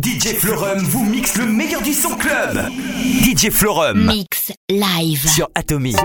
DJ Florum vous mixe le meilleur du son club. DJ Florum. Mix live. Sur Atomic.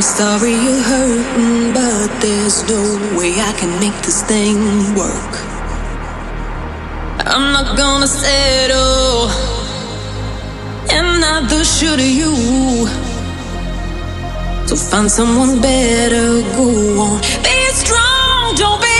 I'm sorry you're hurting, mm, but there's no way I can make this thing work. I'm not gonna settle, Am and neither should you. So find someone better, go on. Be strong, don't be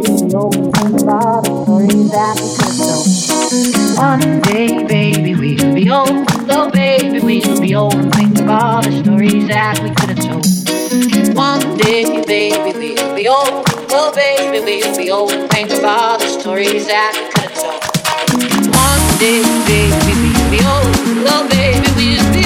Baby, we'll be old. Well, baby, we'll be old. Think about the stories that we could have told. One day, baby, we'll be old. Oh, baby, we'll be old. Think about the stories that we could have told. One day, baby, we'll be old. Well, baby, we'll be old.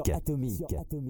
Atomique. Sur Atomique.